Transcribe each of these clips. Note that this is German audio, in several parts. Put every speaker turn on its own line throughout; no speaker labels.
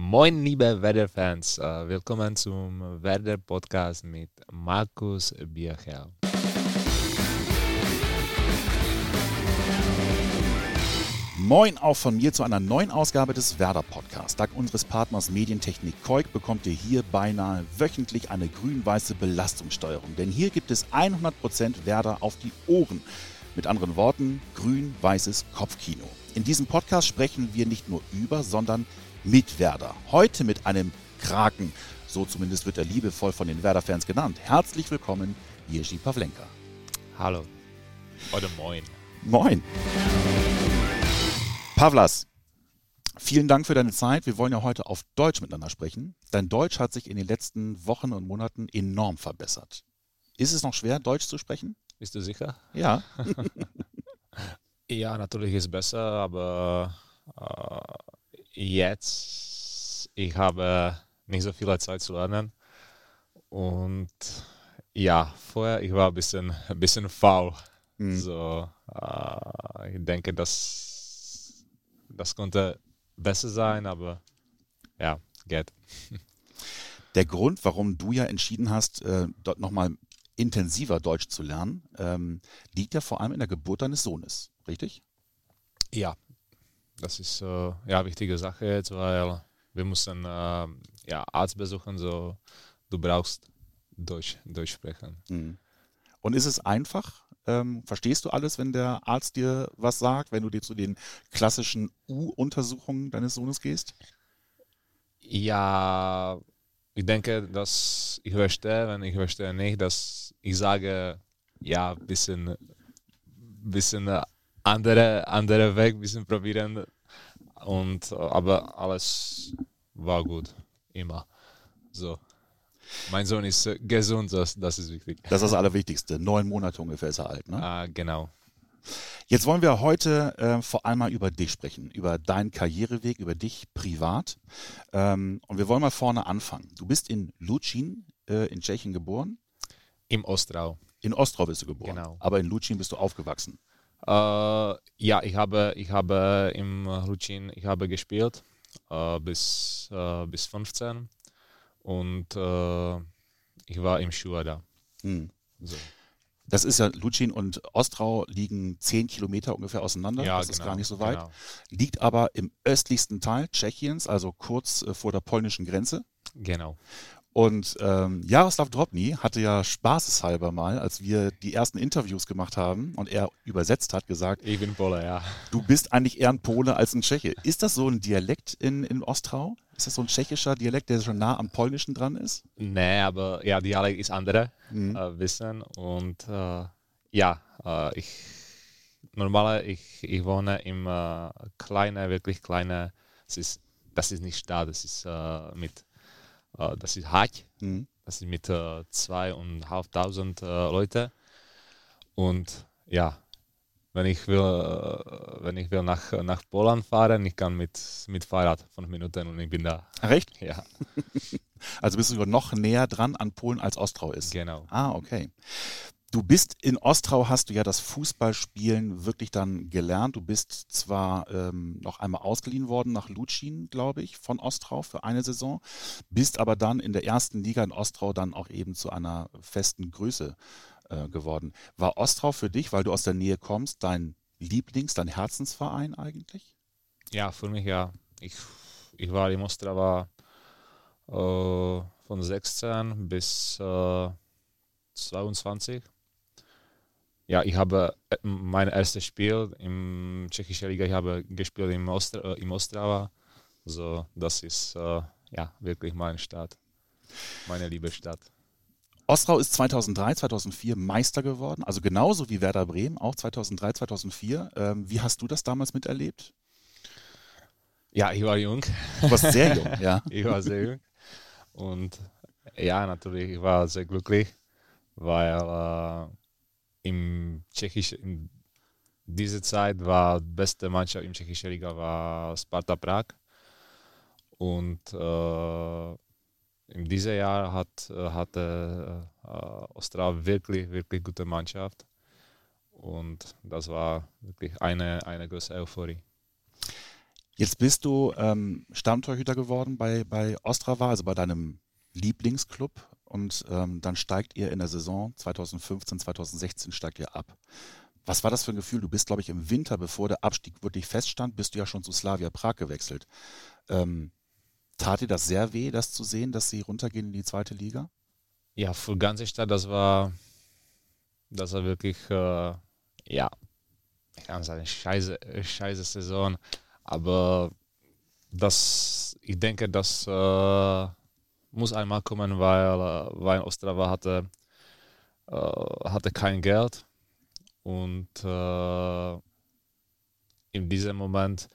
Moin, liebe Werder-Fans. Äh, willkommen zum Werder-Podcast mit Markus Bierchel.
Moin auch von mir zu einer neuen Ausgabe des Werder Podcasts. Dank unseres Partners Medientechnik Koik bekommt ihr hier beinahe wöchentlich eine grün-weiße Belastungssteuerung. Denn hier gibt es 100% Werder auf die Ohren. Mit anderen Worten, grün-weißes Kopfkino. In diesem Podcast sprechen wir nicht nur über, sondern mit Werder. Heute mit einem Kraken. So zumindest wird er liebevoll von den Werder-Fans genannt. Herzlich willkommen, Jerzy Pawlenka.
Hallo. Oder moin.
Moin. Pavlas, vielen Dank für deine Zeit. Wir wollen ja heute auf Deutsch miteinander sprechen. Dein Deutsch hat sich in den letzten Wochen und Monaten enorm verbessert. Ist es noch schwer, Deutsch zu sprechen?
Bist du sicher?
Ja.
ja, natürlich ist es besser, aber äh, jetzt, ich habe nicht so viel Zeit zu lernen. Und ja, vorher, ich war ein bisschen, ein bisschen faul. Mhm. So, äh, ich denke, dass das konnte besser sein, aber ja, geht.
Der Grund, warum du ja entschieden hast, äh, dort nochmal intensiver Deutsch zu lernen, ähm, liegt ja vor allem in der Geburt deines Sohnes, richtig?
Ja, das ist äh, ja eine wichtige Sache jetzt, weil wir mussten äh, ja, Arzt besuchen, so du brauchst Deutsch, Deutsch sprechen. Mhm.
Und ist es einfach, ähm, verstehst du alles, wenn der Arzt dir was sagt, wenn du dir zu den klassischen U-Untersuchungen deines Sohnes gehst?
Ja, ich denke, dass ich verstehe, wenn ich verstehe nicht, dass ich sage, ja, ein bisschen, bisschen andere, andere Weg, bisschen probieren. Und, aber alles war gut, immer. So. Mein Sohn ist äh, gesund, das, das ist wichtig.
Das ist das Allerwichtigste. Neun Monate ungefähr ist er alt, ne?
Ah, genau.
Jetzt wollen wir heute äh, vor allem mal über dich sprechen, über deinen Karriereweg, über dich privat. Ähm, und wir wollen mal vorne anfangen. Du bist in Lucin äh, in Tschechien geboren?
Im Ostrau.
In Ostrau bist du geboren. Genau. Aber in Lucin bist du aufgewachsen.
Äh, ja, ich habe, ich habe im Lucin, ich habe gespielt äh, bis, äh, bis 15 und äh, ich war im Schuhe da. Hm.
So. Das ist ja, Lucin und Ostrau liegen zehn Kilometer ungefähr auseinander. Ja, das genau, ist gar nicht so weit. Genau. Liegt aber im östlichsten Teil Tschechiens, also kurz äh, vor der polnischen Grenze.
Genau.
Und ähm, Jaroslav Drobny hatte ja spaßeshalber mal, als wir die ersten Interviews gemacht haben und er übersetzt hat, gesagt:
Ich bin Pole, ja.
Du bist eigentlich eher ein Pole als ein Tscheche. Ist das so ein Dialekt in, in Ostrau? Ist das so ein tschechischer Dialekt, der schon nah am Polnischen dran ist?
Nee, aber ja, Dialekt ist andere mhm. äh, Wissen. Und äh, ja, äh, ich normal, ich, ich wohne im äh, kleinen, wirklich kleinen, das ist, das ist nicht Stadt, das ist äh, mit äh, das ist Haag. Mhm. Das ist mit äh, zweieinhalbtausend äh, Leute. Und ja, wenn ich will, äh, wenn ich will nach, nach Polen fahren, ich kann mit, mit Fahrrad fünf Minuten und ich bin da.
Recht?
Ja.
also bist du sogar noch näher dran an Polen als Ostrau ist.
Genau.
Ah, okay. Du bist in Ostrau, hast du ja das Fußballspielen wirklich dann gelernt. Du bist zwar ähm, noch einmal ausgeliehen worden nach Lucin, glaube ich, von Ostrau für eine Saison, bist aber dann in der ersten Liga in Ostrau dann auch eben zu einer festen Größe äh, geworden. War Ostrau für dich, weil du aus der Nähe kommst, dein Lieblings-, dein Herzensverein eigentlich?
Ja, für mich ja. Ich, ich war in Ostrava äh, von 16 bis äh, 22 ja, ich habe äh, mein erstes Spiel im tschechischen Liga, ich habe gespielt im, Ostra, äh, im Ostrava. Also das ist äh, ja wirklich meine Stadt, meine liebe Stadt.
Ostrau ist 2003, 2004 Meister geworden, also genauso wie Werder Bremen, auch 2003, 2004. Ähm, wie hast du das damals miterlebt?
Ja, ich war jung.
Du warst sehr jung, ja.
ich war sehr jung. Und ja, natürlich, ich war sehr glücklich, weil äh, im Tschechisch, in dieser Zeit war die beste Mannschaft im tschechischen Liga war Sparta Prag. Und äh, in diesem Jahr hat, hatte äh, Ostrava wirklich, wirklich gute Mannschaft. Und das war wirklich eine, eine große Euphorie.
Jetzt bist du ähm, Stammtorhüter geworden bei, bei Ostrava, also bei deinem Lieblingsclub. Und ähm, dann steigt ihr in der Saison 2015, 2016 steigt ihr ab. Was war das für ein Gefühl? Du bist, glaube ich, im Winter, bevor der Abstieg wirklich feststand, bist du ja schon zu Slavia Prag gewechselt. Ähm, tat dir das sehr weh, das zu sehen, dass sie runtergehen in die zweite Liga?
Ja, für ganze Stadt, das war, das war wirklich, äh, ja, ich kann sagen, scheiße, scheiße Saison. Aber das, ich denke, das äh, muss einmal kommen, weil, äh, weil Ostrava hatte, äh, hatte kein Geld. Und äh, in diesem Moment,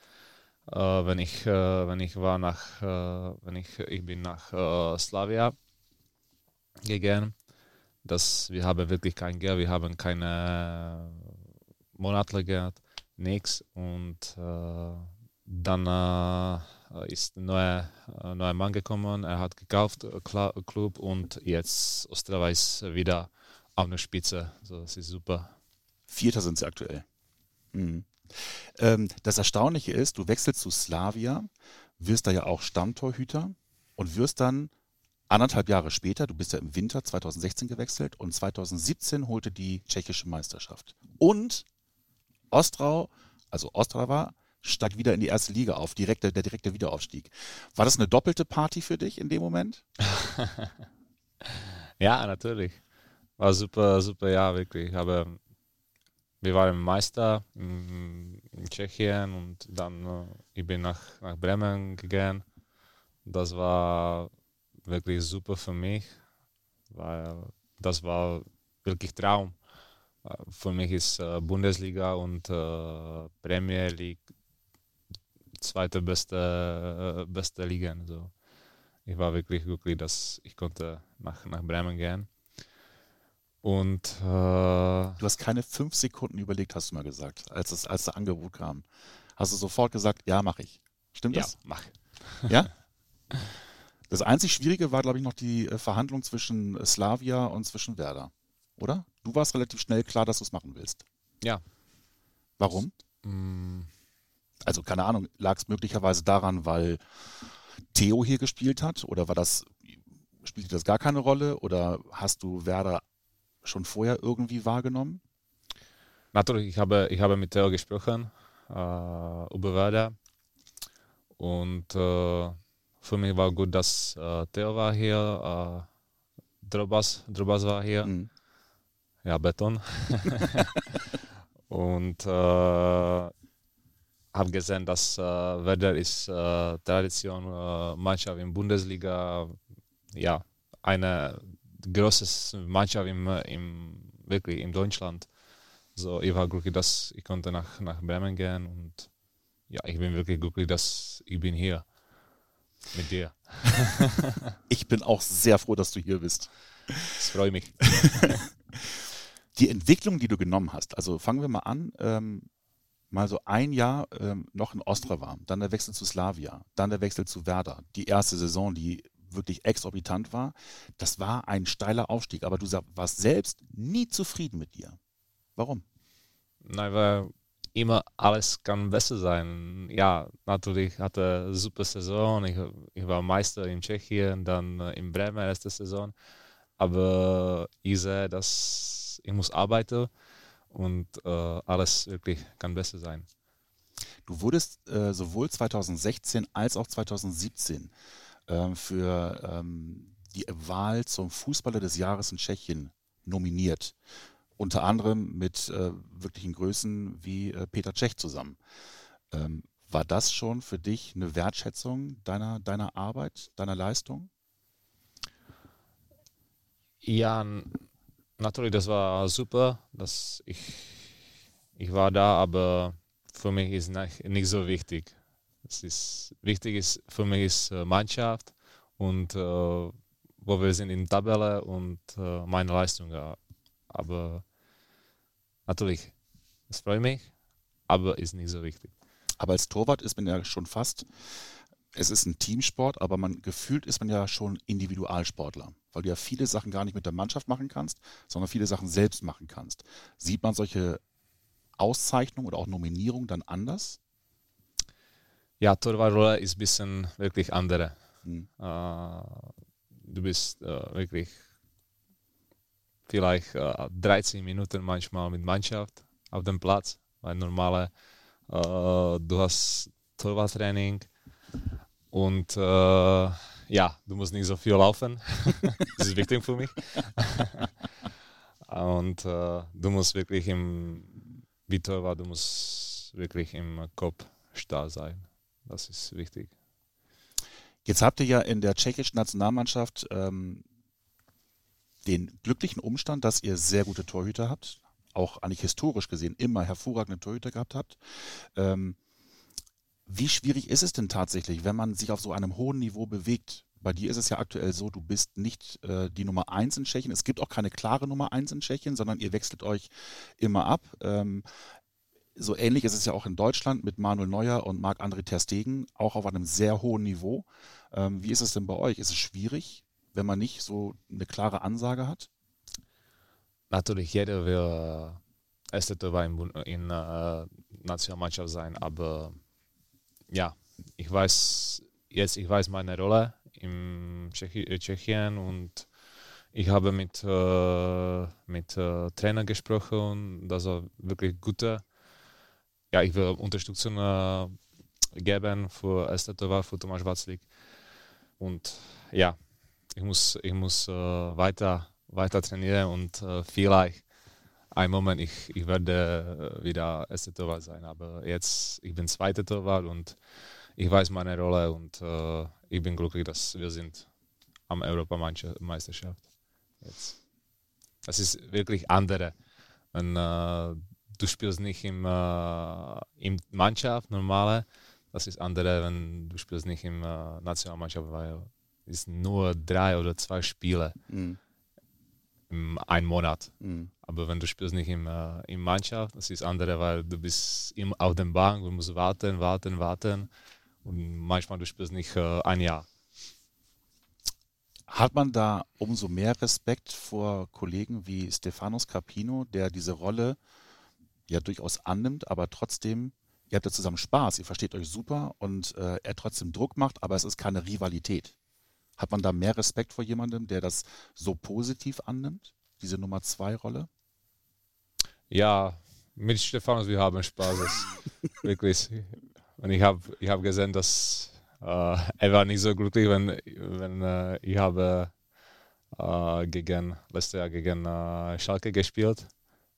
äh, wenn ich äh, wenn ich war nach wenn ich ich bin nach Slavia gegangen, dass wir haben wirklich kein Geld, wir haben keine monatliche Geld, nichts und dann äh, ist ein neuer, äh, neuer Mann gekommen, er hat gekauft, äh, Club und jetzt Ostrava ist wieder auf der Spitze. So, das ist super.
Vierter sind sie aktuell. Mhm. Ähm, das Erstaunliche ist, du wechselst zu Slavia, wirst da ja auch Stammtorhüter und wirst dann anderthalb Jahre später, du bist ja im Winter 2016 gewechselt und 2017 holte die tschechische Meisterschaft. Und Ostrau, also Ostrava, steigt wieder in die erste Liga auf, direkte, der direkte Wiederaufstieg. War das eine doppelte Party für dich in dem Moment?
ja, natürlich. War super, super Jahr, wirklich. Aber wir waren Meister in, Tschechien und dann uh, ich bin nach, nach Bremen gegangen. Das war wirklich super für mich, weil das war wirklich Traum. Äh, für mich ist uh, Bundesliga und Premier League zweite beste, beste Liga. So. Ich war wirklich glücklich, dass ich konnte nach, nach Bremen gehen. Und äh,
du hast keine fünf Sekunden überlegt, hast du mal gesagt, als das, als das Angebot kam. Hast du sofort gesagt, ja, mache ich. Stimmt das?
Ja, mach.
Ja? Das einzig Schwierige war, glaube ich, noch die äh, Verhandlung zwischen Slavia und zwischen Werder, oder? Du warst relativ schnell klar, dass du es machen willst.
Ja.
Warum? Mm, also keine Ahnung, lag es möglicherweise daran, weil Theo hier gespielt hat oder war das, spielte das gar keine Rolle oder hast du Werder schon vorher irgendwie wahrgenommen?
Natürlich, ich habe, ich habe mit Theo gesprochen äh, über Werder und äh, für mich war gut, dass äh, Theo war hier, äh, Drobas, Drobas war hier, mhm. ja, Beton. und äh, habe gesehen, dass äh, Werder ist äh, Tradition äh, Mannschaft in Bundesliga, ja, eine große Mannschaft im, im, wirklich in Deutschland. So, ich war glücklich, dass ich konnte nach, nach Bremen gehen und ja, ich bin wirklich glücklich, dass ich bin hier mit dir.
ich bin auch sehr froh, dass du hier bist.
Das freut mich.
Die Entwicklung, die du genommen hast, also fangen wir mal an. Ähm, mal so ein Jahr ähm, noch in Ostrava, dann der Wechsel zu Slavia, dann der Wechsel zu Werder. Die erste Saison, die wirklich exorbitant war, das war ein steiler Aufstieg. Aber du warst selbst nie zufrieden mit dir. Warum?
Nein, weil immer alles kann besser sein. Ja, natürlich hatte eine super Saison. Ich, ich war Meister in Tschechien, dann äh, in Bremen erste Saison. Aber ich sehe, dass ich muss arbeiten und äh, alles wirklich kann besser sein.
Du wurdest äh, sowohl 2016 als auch 2017 äh, für ähm, die Wahl zum Fußballer des Jahres in Tschechien nominiert. Unter anderem mit äh, wirklichen Größen wie äh, Peter Tschech zusammen. Ähm, war das schon für dich eine Wertschätzung deiner, deiner Arbeit, deiner Leistung?
Ja, natürlich, das war super, dass ich, ich war da, aber für mich ist nicht, nicht so wichtig. Es ist, wichtig ist für mich ist äh, Mannschaft und äh, wo wir sind in der Tabelle und äh, meine Leistung. Aber natürlich, es freut mich, aber ist nicht so wichtig.
Aber als Torwart ist man ja schon fast es ist ein Teamsport, aber man gefühlt ist man ja schon Individualsportler, weil du ja viele Sachen gar nicht mit der Mannschaft machen kannst, sondern viele Sachen selbst machen kannst. Sieht man solche Auszeichnungen oder auch Nominierungen dann anders?
ja, Torwartrolle ist ein bisschen wirklich andere.
Mhm.
du bist wirklich vielleicht 13 Minuten manchmal mit Mannschaft auf dem Platz, weil normale, du hast Torwarttraining und ja, du musst nicht so viel laufen. das ist wichtig für mich. Und äh, du musst wirklich im, wie Torwart, du musst wirklich im Kopf stark sein. Das ist wichtig.
Jetzt habt ihr ja in der tschechischen Nationalmannschaft ähm, den glücklichen Umstand, dass ihr sehr gute Torhüter habt, auch eigentlich historisch gesehen immer hervorragende Torhüter gehabt habt. Ähm, wie schwierig ist es denn tatsächlich, wenn man sich auf so einem hohen Niveau bewegt? Bei dir ist es ja aktuell so, du bist nicht äh, die Nummer eins in Tschechien. Es gibt auch keine klare Nummer eins in Tschechien, sondern ihr wechselt euch immer ab. Ähm, so ähnlich ist es ja auch in Deutschland mit Manuel Neuer und Marc-André Terstegen, auch auf einem sehr hohen Niveau. Ähm, wie ist es denn bei euch? Ist es schwierig, wenn man nicht so eine klare Ansage hat?
Natürlich, jeder will äh, erste Tor in, in äh, Nationalmannschaft sein, aber ja, ich weiß jetzt, ich weiß meine Rolle in äh, Tschechien und ich habe mit, äh, mit äh, Trainer gesprochen, das war wirklich gute. Ja, ich will Unterstützung äh, geben für erste für Tomasz Watzlik. Und ja, ich muss, ich muss äh, weiter, weiter trainieren und äh, vielleicht ein Moment, ich, ich werde wieder erste Torwart sein. Aber jetzt, ich bin zweite Torwart und ich weiß meine Rolle und äh, ich bin glücklich, dass wir sind am Europameisterschaft. Jetzt. Das ist wirklich andere. Wenn, äh, du spielst nicht im, äh, im Mannschaft, normale, das ist andere, wenn du spielst nicht im äh, Nationalmannschaft, weil es nur drei oder zwei Spiele mhm. Im einen Monat. Mhm. Aber wenn du spielst nicht im, äh, im Mannschaft, das ist andere, weil du bist im, auf der Bank, du musst warten, warten, warten. Und manchmal du spielst nicht äh, ein Jahr.
Hat man da umso mehr Respekt vor Kollegen wie Stefanos Capino, der diese Rolle ja durchaus annimmt, aber trotzdem, ihr habt ja zusammen Spaß, ihr versteht euch super und äh, er trotzdem Druck macht, aber es ist keine Rivalität. Hat man da mehr Respekt vor jemandem, der das so positiv annimmt, diese Nummer zwei Rolle?
Ja, mit Stefanos, wir haben Spaß. wirklich. Und ich habe ich hab gesehen, dass äh, er war nicht so glücklich, wenn, wenn äh, ich habe äh, gegen, letztes Jahr gegen äh, Schalke gespielt,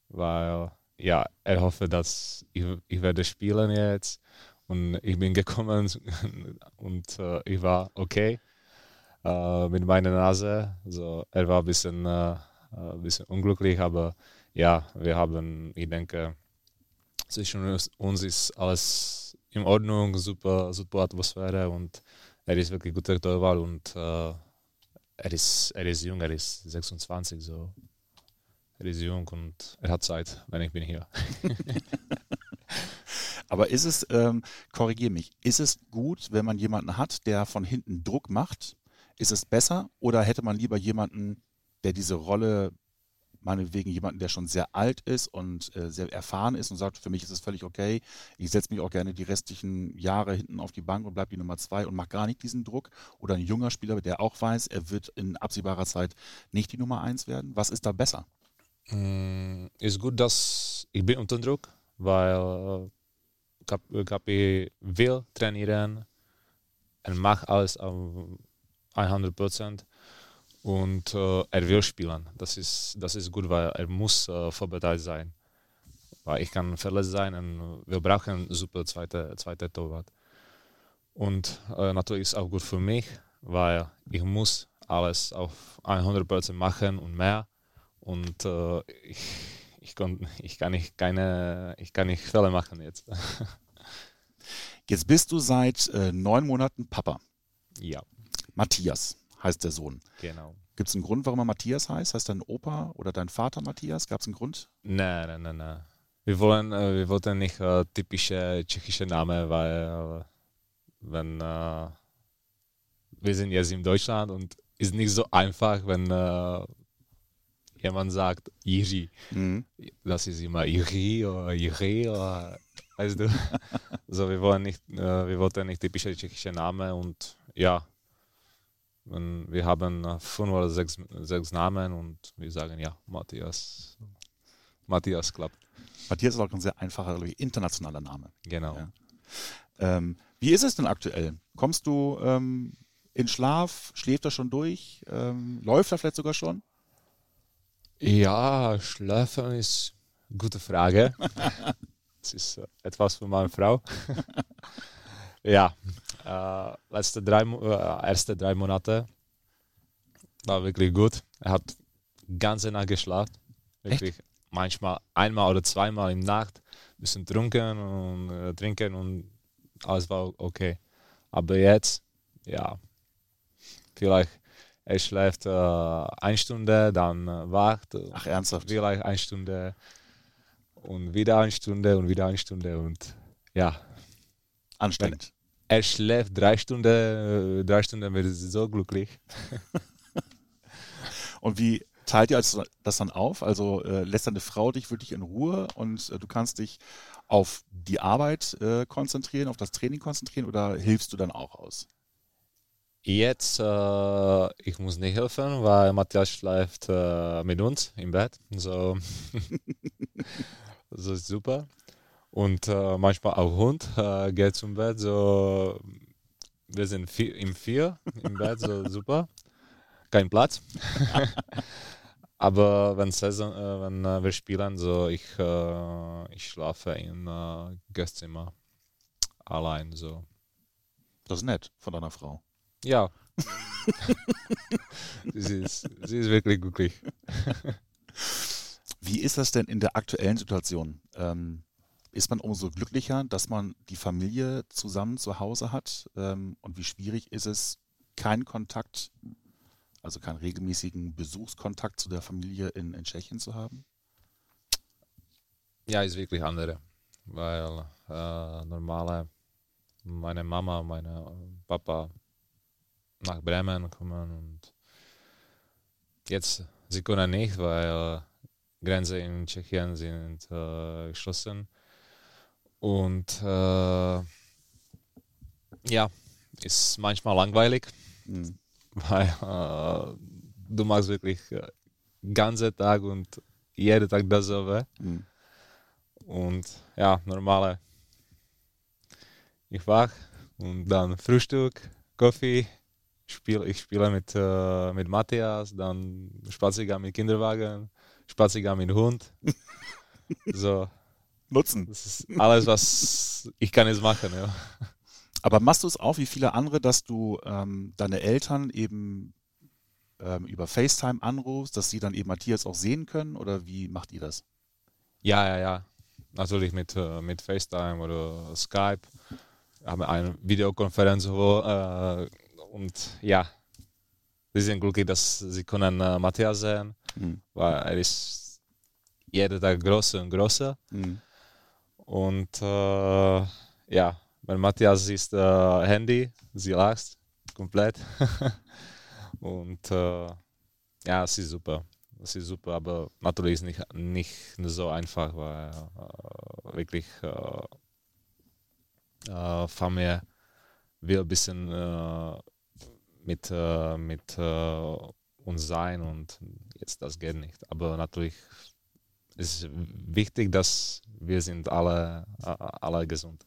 weil ja, er hoffe, dass ich, ich werde spielen jetzt und ich bin gekommen und äh, ich war okay äh, mit meiner Nase. Also er war ein bisschen, ein bisschen unglücklich, aber ja, wir haben, ich denke, zwischen uns ist alles in Ordnung, super, super Atmosphäre und er ist wirklich guter Torwart und äh, er, ist, er ist jung, er ist 26, so. Er ist jung und er hat Zeit, wenn ich bin hier.
Aber ist es, ähm, korrigier mich, ist es gut, wenn man jemanden hat, der von hinten Druck macht? Ist es besser oder hätte man lieber jemanden, der diese Rolle meinetwegen jemanden, der schon sehr alt ist und äh, sehr erfahren ist und sagt, für mich ist es völlig okay, ich setze mich auch gerne die restlichen Jahre hinten auf die Bank und bleibe die Nummer zwei und mache gar nicht diesen Druck. Oder ein junger Spieler, der auch weiß, er wird in absehbarer Zeit nicht die Nummer eins werden. Was ist da besser?
Mm, ist gut, dass ich bin unter Druck, weil KP will trainieren und macht alles auf 100 Prozent und äh, er will spielen. Das ist, das ist gut, weil er muss äh, vorbereitet sein. Weil ich kann verletzt sein und wir brauchen super zweite, zweite Torwart. Und äh, natürlich ist es auch gut für mich, weil ich muss alles auf 100% machen und mehr. Und äh, ich, ich, kann, ich, kann nicht keine, ich kann nicht Fälle machen jetzt.
Jetzt bist du seit äh, neun Monaten Papa.
Ja.
Matthias heißt der Sohn.
Genau.
Gibt es einen Grund, warum er Matthias heißt? Heißt dein Opa oder dein Vater Matthias? Gab es einen Grund?
Nein, nein, nein, nein. Wir, wollen, äh, wir wollten nicht äh, typische tschechische Namen, weil äh, wenn äh, wir sind jetzt in Deutschland und ist nicht so einfach, wenn äh, jemand sagt Iri. Mhm. Das ist immer Iri oder Iri oder weißt du. Also wir wollen nicht, äh, wir wollten nicht typische tschechische Namen und ja, wenn wir haben fünf oder sechs, sechs Namen und wir sagen ja, Matthias, Matthias klappt.
Matthias ist auch ein sehr einfacher, internationaler Name.
Genau.
Ja. Ähm, wie ist es denn aktuell? Kommst du ähm, in Schlaf? Schläft er schon durch? Ähm, läuft er vielleicht sogar schon?
Ja, schlafen ist eine gute Frage. das ist äh, etwas für meine Frau. ja, äh, letzte drei, äh, erste drei Monate war wirklich gut. Er hat ganze Nacht geschlafen. Wirklich Echt? manchmal einmal oder zweimal in Nacht. Ein bisschen trunken und äh, trinken und alles war okay. Aber jetzt, ja, vielleicht er schläft äh, eine Stunde, dann äh, wacht.
Ach, ernsthaft?
Vielleicht eine Stunde und wieder eine Stunde und wieder eine Stunde und ja.
Anstrengend.
Er schläft drei Stunden, äh, drei Stunden wird so glücklich.
und wie teilt ihr das dann auf? Also äh, lässt deine Frau dich wirklich in Ruhe und äh, du kannst dich auf die Arbeit äh, konzentrieren, auf das Training konzentrieren oder hilfst du dann auch aus?
Jetzt, äh, ich muss nicht helfen, weil Matthias schläft äh, mit uns im Bett. So, so ist super. Und äh, manchmal auch Hund äh, geht zum Bett. So, wir sind vier, im Vier im Bett, so super. Kein Platz. Aber wenn, Saison, äh, wenn äh, wir spielen, so ich, ich schlafe im äh, Gastzimmer allein. So.
Das ist nett von deiner Frau.
Ja. sie, ist, sie ist wirklich glücklich.
Wie ist das denn in der aktuellen Situation? Ähm, ist man umso glücklicher, dass man die Familie zusammen zu Hause hat? Ähm, und wie schwierig ist es, keinen Kontakt, also keinen regelmäßigen Besuchskontakt zu der Familie in, in Tschechien zu haben?
Ja, ist wirklich andere. Weil äh, normale, meine Mama, mein Papa nach Bremen kommen und jetzt, sie können nicht, weil Grenzen in Tschechien sind äh, geschlossen. Und äh, ja, ist manchmal langweilig, mhm. weil äh, du machst wirklich äh, ganze Tag und jeden Tag dasselbe. Mhm. Und ja, normale. Ich wach und dann Frühstück, Kaffee, spiel, ich spiele mit, äh, mit Matthias, dann Spaziergang mit Kinderwagen, Spaziergang mit Hund. so.
Nutzen.
Das ist alles, was ich kann jetzt machen, ja.
Aber machst du es auch wie viele andere, dass du ähm, deine Eltern eben ähm, über FaceTime anrufst, dass sie dann eben Matthias auch sehen können oder wie macht ihr das?
Ja, ja, ja. Natürlich mit, äh, mit FaceTime oder Skype. Wir haben eine Videokonferenz, wo äh, und ja, sie sind glücklich, dass sie können äh, Matthias sehen, mhm. weil er ist jeden Tag größer und größer. Mhm. Und äh, ja, wenn Matthias ist äh, Handy, sie lacht komplett. und äh, ja, es ist super. Es ist super, aber natürlich ist nicht nicht so einfach, weil äh, wirklich äh, äh, Familie will ein bisschen äh, mit, äh, mit uns sein und jetzt das geht nicht. Aber natürlich ist es wichtig, dass wir sind alle, alle gesund.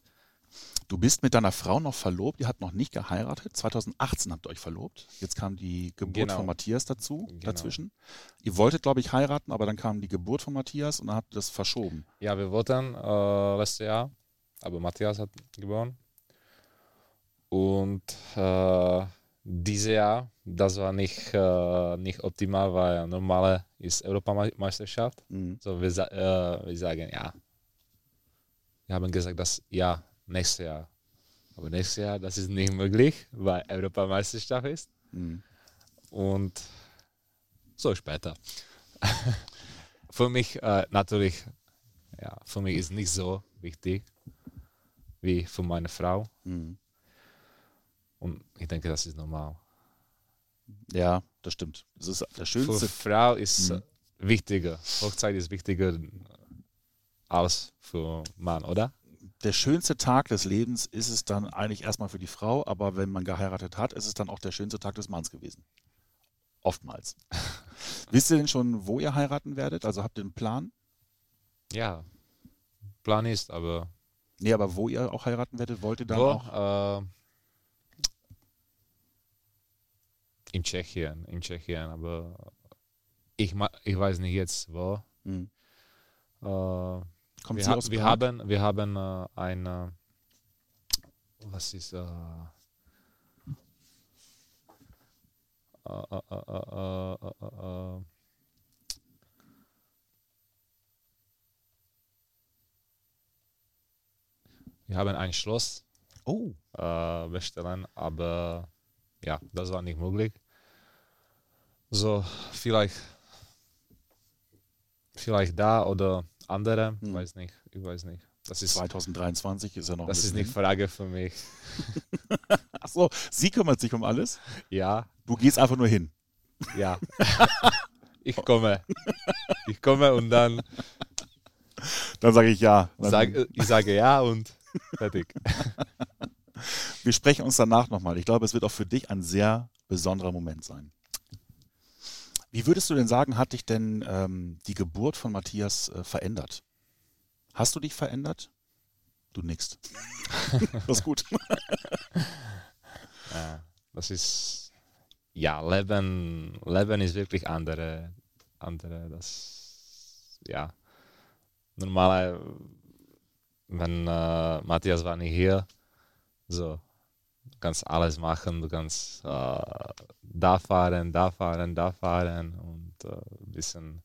Du bist mit deiner Frau noch verlobt, ihr habt noch nicht geheiratet. 2018 habt ihr euch verlobt. Jetzt kam die Geburt genau. von Matthias dazu, genau. dazwischen. Ihr wolltet, glaube ich, heiraten, aber dann kam die Geburt von Matthias und dann habt ihr das verschoben.
Ja, wir wollten äh, letztes Jahr, aber Matthias hat geboren. Und äh, dieses Jahr, das war nicht, äh, nicht optimal, weil normale ist Europameisterschaft. Mhm. So wir, äh, wir sagen ja. Wir haben gesagt, dass ja, nächstes Jahr. Aber nächstes Jahr, das ist nicht möglich, weil Europameisterschaft ist. Mhm. Und so später. für mich äh, natürlich, ja, für mich ist nicht so wichtig wie für meine Frau. Mhm. Und ich denke, das ist normal.
Ja, das stimmt. Das ist das Schönste.
Für Frau ist mhm. wichtiger. Hochzeit ist wichtiger als für Mann, oder?
der schönste Tag des Lebens ist es dann eigentlich erstmal für die Frau, aber wenn man geheiratet hat, ist es dann auch der schönste Tag des Manns gewesen. Oftmals. Wisst ihr denn schon, wo ihr heiraten werdet? Also habt ihr einen Plan?
Ja, Plan ist, aber.
Nee, aber wo ihr auch heiraten werdet, wollt ihr dann
wo?
auch?
Äh, in Tschechien, in Tschechien, aber ich, ich weiß nicht jetzt wo.
Mhm.
Äh,
Kommt
wir,
sie
ha
aus
wir haben, wir haben äh, eine, was ist, äh, äh, äh, äh wir haben ein Schloss
oh.
bestellen, aber ja, das war nicht möglich. So, vielleicht, vielleicht da oder andere,
Hm.
weiß nicht, ich weiß nicht. Das ist,
2023 ist ja noch
das ist nicht. Frage für mich.
Ach so, sie kümmert sich um alles.
Ja,
Du gehst einfach nur hin.
ja. ich komme. Ich komme und dann
Dann sage ich ja.
Sage ich sage ja und fertig.
Wir sprechen uns danach nochmal. Ich glaube, es wird auch für dich ein sehr besonderer Moment sein. Wie würdest du denn sagen, hat dich denn ähm, die Geburt von Matthias äh, verändert? Hast du dich verändert? Du nix. das ist gut.
Ja, das ist, ja, Leben, Leben ist wirklich andere, andere, das, ja, normale, wenn äh, Matthias war nicht hier, so, du kannst alles machen, du kannst äh, da fahren, da fahren, da fahren und äh, ein bisschen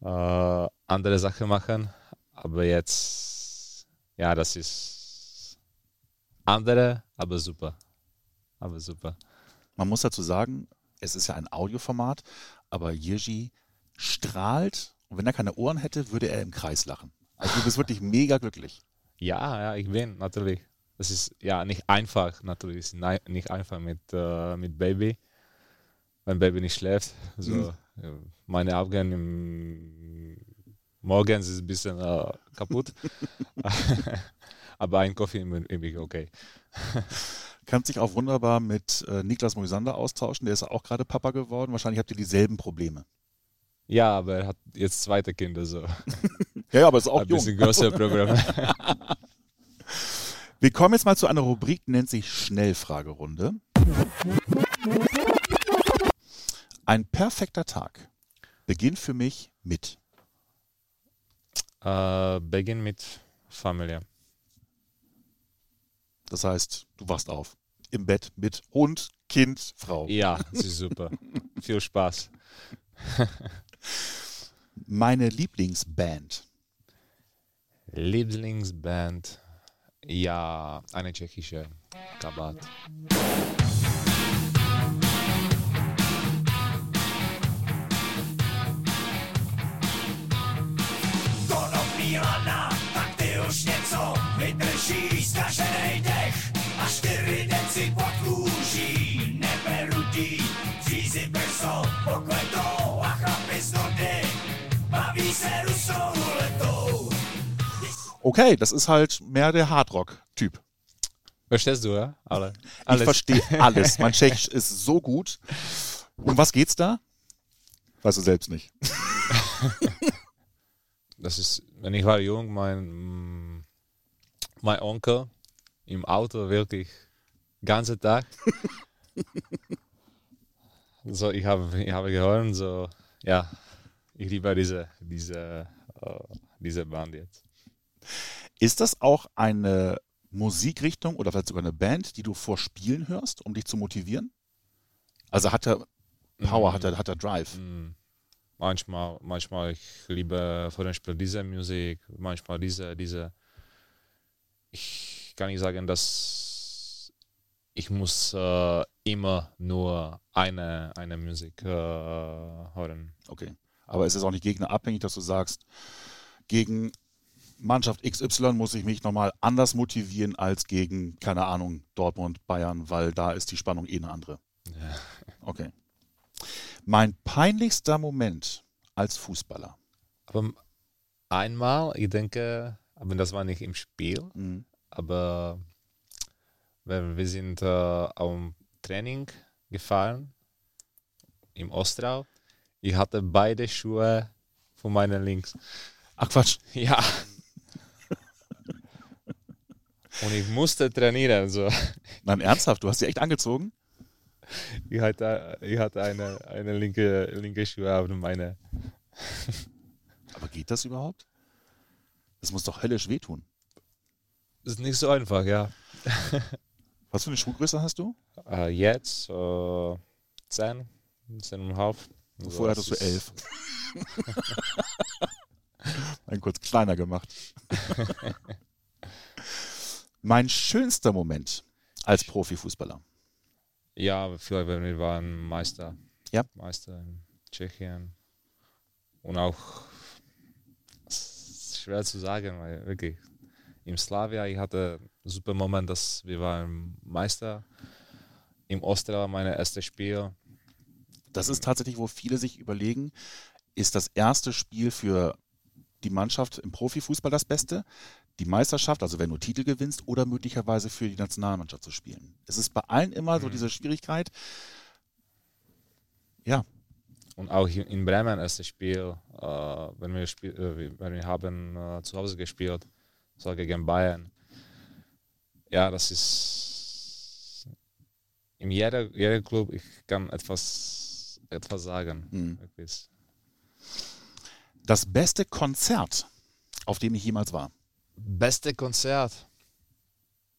äh, andere Sachen machen, aber jetzt, ja, das ist andere, aber super. Aber super.
Man muss dazu sagen, es ist ja ein Audioformat, aber Jirgi strahlt und wenn er keine Ohren hätte, würde er im Kreis lachen. Also du bist wirklich mega glücklich.
Ja, ja, ich bin natürlich. Das ist ja nicht einfach, natürlich. Ist nicht einfach mit, äh, mit Baby, wenn Baby nicht schläft. So,
Mhm.
meine im morgens ist ein bisschen äh, kaputt. Aber ein Kaffee bin ich okay.
Kannst dich auch wunderbar mit äh, Niklas Moisander austauschen, der ist auch gerade Papa geworden. Wahrscheinlich habt ihr dieselben Probleme.
Ja, aber er hat jetzt zweite Kinder, so
Ja, aber ist auch
ein
jung.
bisschen größere Programme.
Wir kommen jetzt mal zu einer Rubrik, die nennt sich Schnellfragerunde. Ein perfekter Tag beginnt für mich mit.
äh, beginn mit Familie.
Das heißt, du wachst auf im Bett mit Hund, Kind, Frau.
Ja, das ist super. Viel Spaß.
Meine Lieblingsband.
Lieblingsband. Ja, eine tschechische Kabat.
Okay, das ist halt mehr der Hardrock-Typ.
Verstehst du, ja? Alle.
Ich
Alles.
verstehe alles. Mein Tschechisch ist so gut. Um was geht's da? Weißt du selbst nicht.
Das ist, wenn ich war jung, mein, mein Onkel im Auto wirklich ganze Tag. so, ich habe, ich habe gehört, so, ja, ich liebe diese, diese, äh, diese Band jetzt.
Ist das auch eine Musikrichtung oder vielleicht sogar eine Band, die du vor Spielen hörst, um dich zu motivieren? Also hat er Power,
Mhm.
hat er, hat er Drive?
Mm, Manchmal, manchmal ich liebe vor dem Spiel diese Musik, manchmal diese, diese. Ich kann nicht sagen, dass ich muss äh, immer nur eine, eine Musik äh, hören.
Okay. Aber es ist auch nicht gegnerabhängig, dass du sagst, gegen Mannschaft XY muss ich mich nochmal anders motivieren als gegen, keine Ahnung, Dortmund, Bayern, weil da ist die Spannung eh eine andere.
Ja.
Okay. Mein peinlichster Moment als Fußballer.
Aber einmal, ich denke, aber das war nicht im Spiel.
Mhm.
Aber wir, sind äh, am Training gefahren im Ostrau. Ich hatte beide Schuhe von meinen Links.
Ach Quatsch.
Ja. Und ich musste trainieren. So.
Nein, ernsthaft, du hast sie echt angezogen?
Ich hatte, ich hatte eine, eine linke, linke Schuhe auf meine.
Aber geht das überhaupt? Das muss doch höllisch wehtun.
Das ist nicht so einfach, ja.
Was für eine Schuhgröße hast du?
Äh, jetzt äh, 10, 10,5. Also
Vorher hattest du
ist-
elf. Ein kurz kleiner gemacht. mein schönster Moment als Profifußballer.
Ja, vielleicht, wenn wir waren Meister.
Ja.
Meister in Tschechien. Und auch, schwer zu sagen, weil wirklich, im Slavia, ich hatte einen super Moment, dass wir waren Meister. Im Ostra war mein erstes Spiel.
Das ist tatsächlich, wo viele sich überlegen, ist das erste Spiel für die Mannschaft im Profifußball das Beste? Die Meisterschaft, also wenn du Titel gewinnst, oder möglicherweise für die Nationalmannschaft zu spielen. Es ist bei allen immer so diese Schwierigkeit. Ja,
Und auch in in Bremen erstes Spiel, äh, wenn, wir spiel, äh, wenn wir haben äh, zu Hause gespielt, so gegen Bayern. Ja, das ist in jeder, jeder Club, ich kann etwas, etwas sagen.
Mhm. Das beste Konzert, auf dem ich jemals war.
Beste Konzert.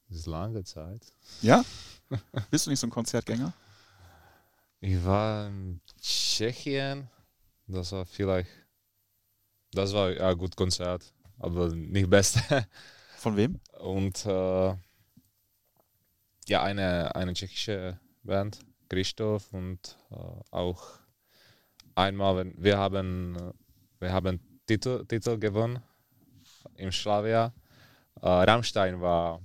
Das ist lange Zeit.
Ja? Bist du nicht so ein Konzertgänger?
Ich war in Tschechien. Das war vielleicht, das war ja gut Konzert, aber nicht beste.
Von wem?
Und äh, ja, eine, eine tschechische Band, Christoph, und äh, auch einmal, wenn wir haben, äh, wir haben Titel, Titel gewonnen im Slavia. Äh, Rammstein war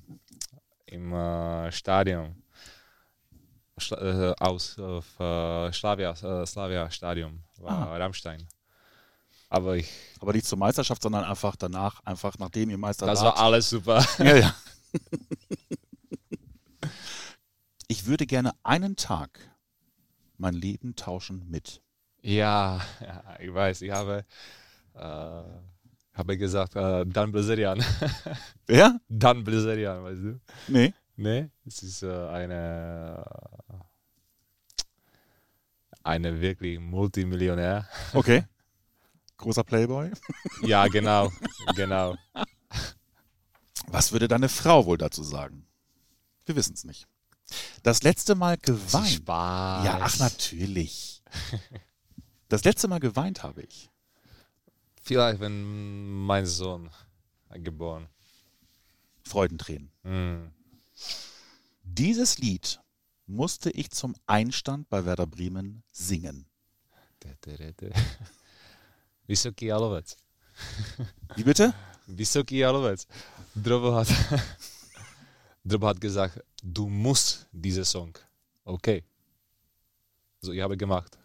im äh, Stadion. Schla äh, aus äh, Slavia, äh, Slavia Stadion war
Ah.
Rammstein. Aber ich,
Aber nicht zur Meisterschaft, sondern einfach danach, einfach nachdem ihr Meister
das war alles super.
Ja, ja. Ich würde gerne einen Tag mein Leben tauschen mit.
Ja, ja, ich weiß, ich habe, äh, habe gesagt, äh, Dan Blazerian.
Wer?
Dan Blazerian, weißt du?
Nee.
Nee, es ist äh, eine, äh, eine wirklich Multimillionär.
Okay. Großer Playboy.
ja, genau, genau.
Was würde deine Frau wohl dazu sagen? Wir wissen es nicht. Das letzte Mal geweint.
Spaß.
Ja, ach natürlich. Das letzte Mal geweint habe ich.
Vielleicht, wenn mein Sohn geboren.
Freudentränen.
Mm.
Dieses Lied musste ich zum Einstand bei Werder Bremen singen.
Vysoký jalovec.
Wie bitte?
Vysoký jalovec. Drobo hat, Drobo hat gesagt, du musst diese Song. Okay. So, ich habe gemacht.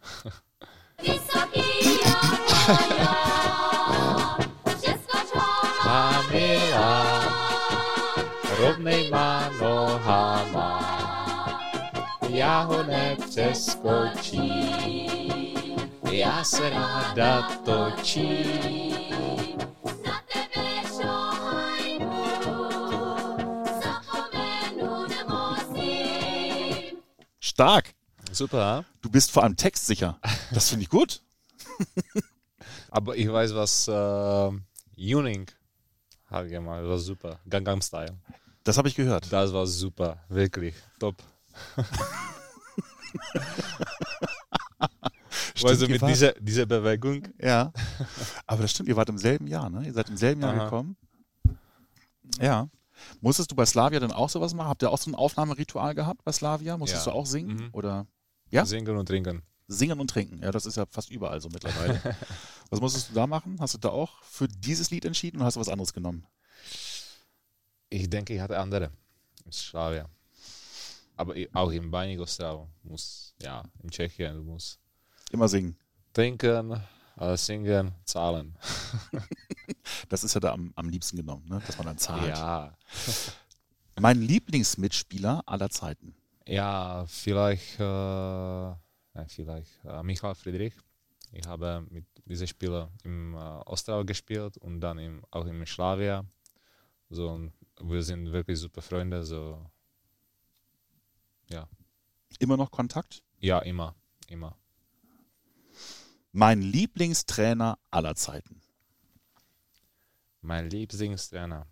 Všechno čoho
Kamila, rovnej má nohama, já ho nepřeskočím, já se ráda točím.
na tebe.
Stark.
Super?
Du bist vor allem textsicher. Das finde ich gut.
aber ich weiß, was äh, Yuning hat gemacht, das war super. Gangnam Style.
Das habe ich gehört.
Das war super, wirklich, top. du,
ihr
mit dieser, dieser Bewegung,
Ja. Aber das stimmt, ihr wart im selben Jahr, ne? Ihr seid im selben Jahr
Aha.
gekommen. Ja. Musstest du bei Slavia dann auch sowas machen? Habt ihr auch so ein Aufnahmeritual gehabt bei Slavia? Musstest
Ja.
du auch singen?
Mhm.
Oder Ja?
singen und trinken.
singen und trinken? Ja, das ist ja fast überall so mittlerweile. was musstest du da machen? Hast du da auch für dieses Lied entschieden oder hast du was anderes genommen?
Ich denke, ich hatte andere. In Slavia. Aber i- auch in Bajnik Ostrava muss, ja, in Tschechien, du musst
Immer singen.
trinken, äh, singen, zahlen.
Das ist ja da am, am liebsten genommen, ne? dass man dann zahlt.
Ja,
Mein Lieblingsmitspieler aller Zeiten.
ja, vielleicht, äh, nein, vielleicht äh, Michael Friedrich. Ich habe mit diesem Spieler im äh, Ostrau gespielt und dann im, auch im Slavia. So, und wir sind wirklich super Freunde. So, ja,
Immer noch Kontakt?
ja, immer, immer.
Mein Lieblingstrainer aller Zeiten.
Mein Lieblingstrainer.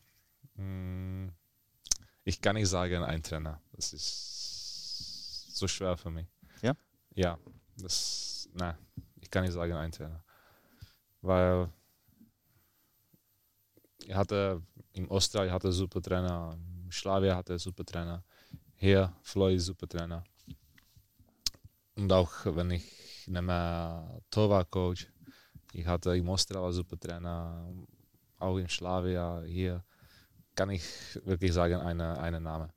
Hm, Ich kann nicht sagen, ein Trainer. Das ist so schwer für mich.
Ja?
Ja, das, nein, ich kann nicht sagen, ein Trainer. Weil ich hatte im Österreich hatte super Trainer, Slavia hatte super Trainer, hier Floyd super Trainer. Und auch wenn ich nehme Torwart-Coach, ich hatte im Ostrava super Trainer, auch in Slavia, hier kann ich wirklich sagen, eine, eine Name.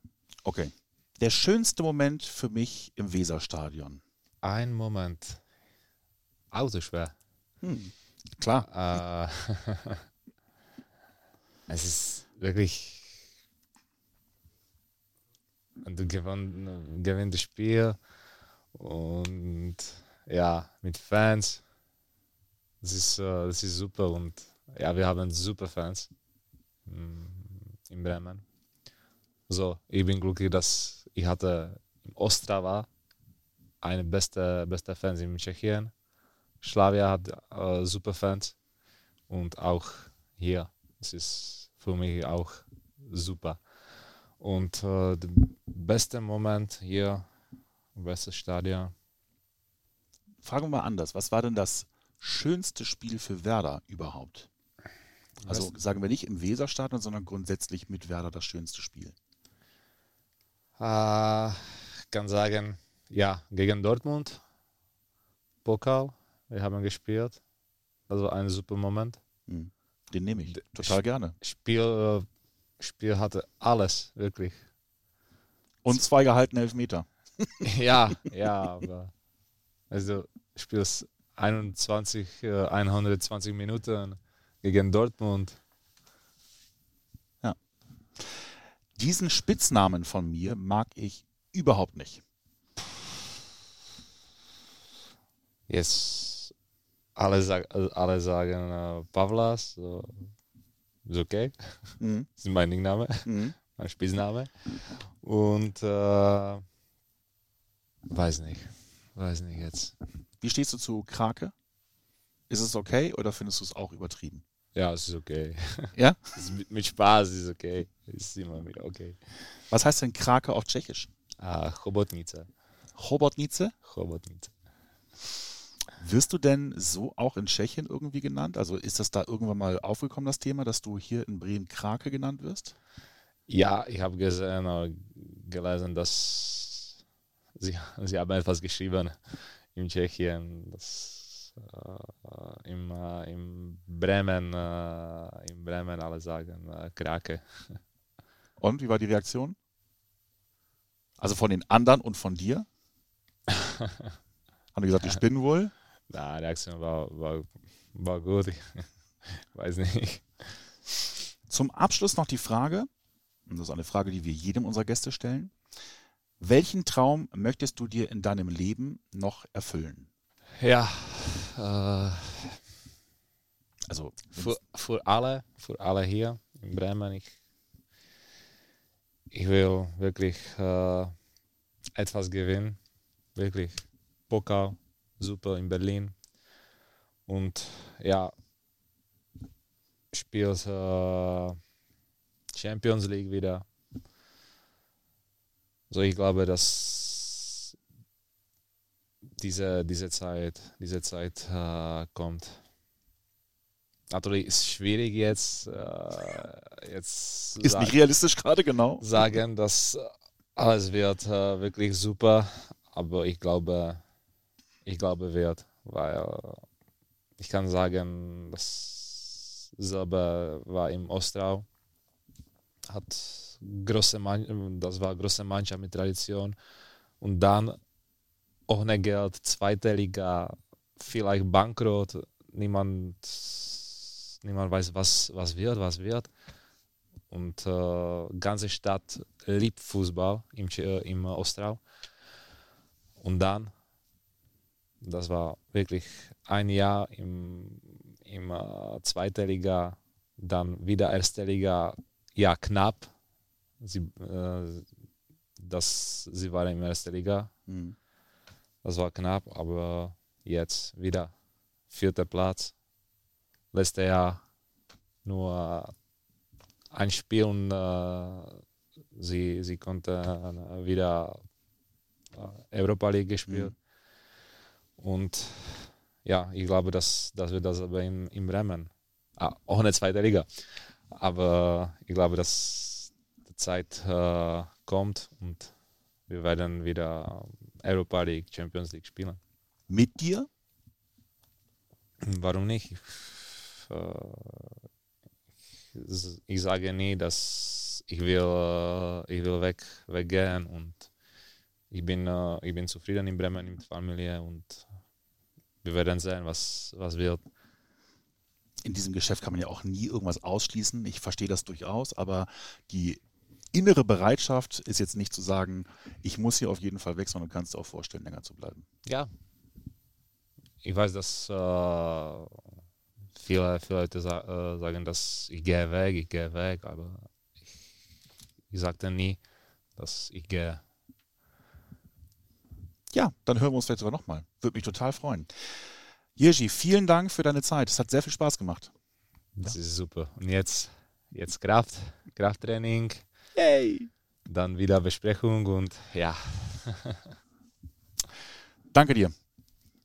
Okay. Der schönste Moment für mich im Weserstadion.
Ein Moment. Auch so schwer.
Klar.
Äh, es ist wirklich, du gewinn, gewinnst das Spiel und ja, mit Fans. Das ist, äh, das ist super und ja, wir haben super Fans mm, in Bremen. So, ich bin glücklich, dass ich hatte im Ostrava eine beste, beste Fans in Tschechien. Slavia hat äh, super Fans und auch hier. Es ist für mich auch super. Und äh, der beste Moment hier, beste Stadion.
Fragen wir mal anders. Was war denn das schönste Spiel für Werder überhaupt? Also sagen wir nicht im Weserstadion, sondern grundsätzlich mit Werder das schönste Spiel.
Äh, ich kann sagen, ja, gegen Dortmund, Pokal, wir haben gespielt. Das war ein super Moment.
Hm. Den nehme ich total gerne.
Spiel, äh, Spiel hatte alles, wirklich.
Und zwei gehaltene Elfmeter.
ja, ja, aber also spielst 21, äh, 120 Minuten gegen Dortmund.
Diesen Spitznamen von mir mag ich überhaupt nicht.
Jetzt alle, alle sagen äh, Pavlas, so, ist okay.
Mhm.
Das ist mein Name,
Mhm.
mein Spitzname. Und äh, weiß nicht, weiß nicht jetzt.
Wie stehst du zu Krake? Ist es okay oder findest du es auch übertrieben?
Ja, es ist okay.
Ja?
Ist mit, mit Spaß ist okay. Ist immer wieder okay.
Was heißt denn Krake auf Tschechisch?
Ah, Chobotnica.
Chobotnice?
Chobotnica.
Wirst du denn so auch in Tschechien irgendwie genannt? Also ist das da irgendwann mal aufgekommen, das Thema, dass du hier in Bremen Krake genannt wirst?
Ja, ich habe gesehen, äh, gelesen, dass sie, sie haben etwas geschrieben in Tschechien, dass äh, im, äh, im Bremen, äh, in Bremen alle sagen äh, Krake.
Und wie war die Reaktion? Also von den anderen und von dir? Haben die gesagt, die spinnen wohl?
Na, die Reaktion war, war, war gut. Ich weiß nicht.
Zum Abschluss noch die Frage, und das ist eine Frage, die wir jedem unserer Gäste stellen. Welchen Traum möchtest du dir in deinem Leben noch erfüllen?
Ja, äh,
Also,
für, für alle, für alle hier in Bremen, ich, ich will wirklich äh, etwas gewinnen. Wirklich. Pokal, super in Berlin. Und ja, spielt äh, Champions League wieder. So, ich glaube, dass diese, diese Zeit, diese Zeit äh, kommt. Natürlich ist es schwierig jetzt, äh, jetzt
ist nicht realistisch gerade, genau.
sagen, dass alles wird äh, wirklich super, aber ich glaube, ich glaube wird, weil äh, ich kann sagen, das selber war im Ostrau, hat große Mann, das war große Mannschaft mit Tradition und dann ohne Geld, zweite Liga, vielleicht Bankrott, niemand niemand weiß, was, was wird, was wird. Und äh, ganze Stadt liebt Fußball im, Tsch- im Ostrau. Und dann, das war wirklich ein Jahr im, im äh, zweiten Liga, dann wieder erste Liga, ja knapp. Sie, äh, das, sie waren in erster Liga,
Mhm.
das war knapp, aber jetzt wieder vierter Platz. Letztes Jahr nur ein Spiel und äh, sie, sie konnte äh, wieder äh, Europa League gespielt. Und ja, ich glaube, dass, dass wir das aber in, in Bremen, ah, auch eine zweite Liga, aber ich glaube, dass die Zeit äh, kommt und wir werden wieder Europa League, Champions League spielen.
Mit dir?
Warum nicht? Äh, Ich, ich sage nie, dass ich will, äh, ich will weg, weggehen und ich bin, äh, ich bin zufrieden in Bremen mit Familie und wir werden sehen, was, was wird.
In diesem Geschäft kann man ja auch nie irgendwas ausschließen. Ich verstehe das durchaus, aber die innere Bereitschaft ist jetzt nicht zu sagen, ich muss hier auf jeden Fall weg, sondern kannst dir auch vorstellen, länger zu bleiben.
Ja. Ich weiß, dass äh, viele, viele Leute sa äh, sagen, dass ich gehe weg, ich gehe weg, aber ich, ich sagte nie, dass ich gehe.
Ja, dann hören wir uns vielleicht sogar nochmal. Würde mich total freuen. Jirgi, vielen Dank für deine Zeit. Es hat sehr viel Spaß gemacht.
Das ist super. Und jetzt, jetzt Kraft, Krafttraining,
Yay!
dann wieder Besprechung und ja,
Danke dir.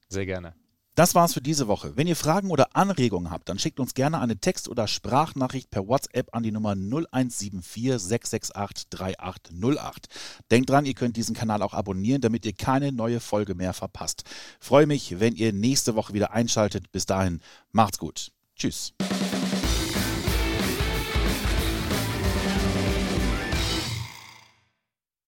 sehr gerne.
Das war's für diese Woche. Wenn ihr Fragen oder Anregungen habt, dann schickt uns gerne eine Text- oder Sprachnachricht per WhatsApp an die Nummer 0174 668 3808. Denkt dran, ihr könnt diesen Kanal auch abonnieren, damit ihr keine neue Folge mehr verpasst. Freue mich, wenn ihr nächste Woche wieder einschaltet. Bis dahin, macht's gut. Tschüss.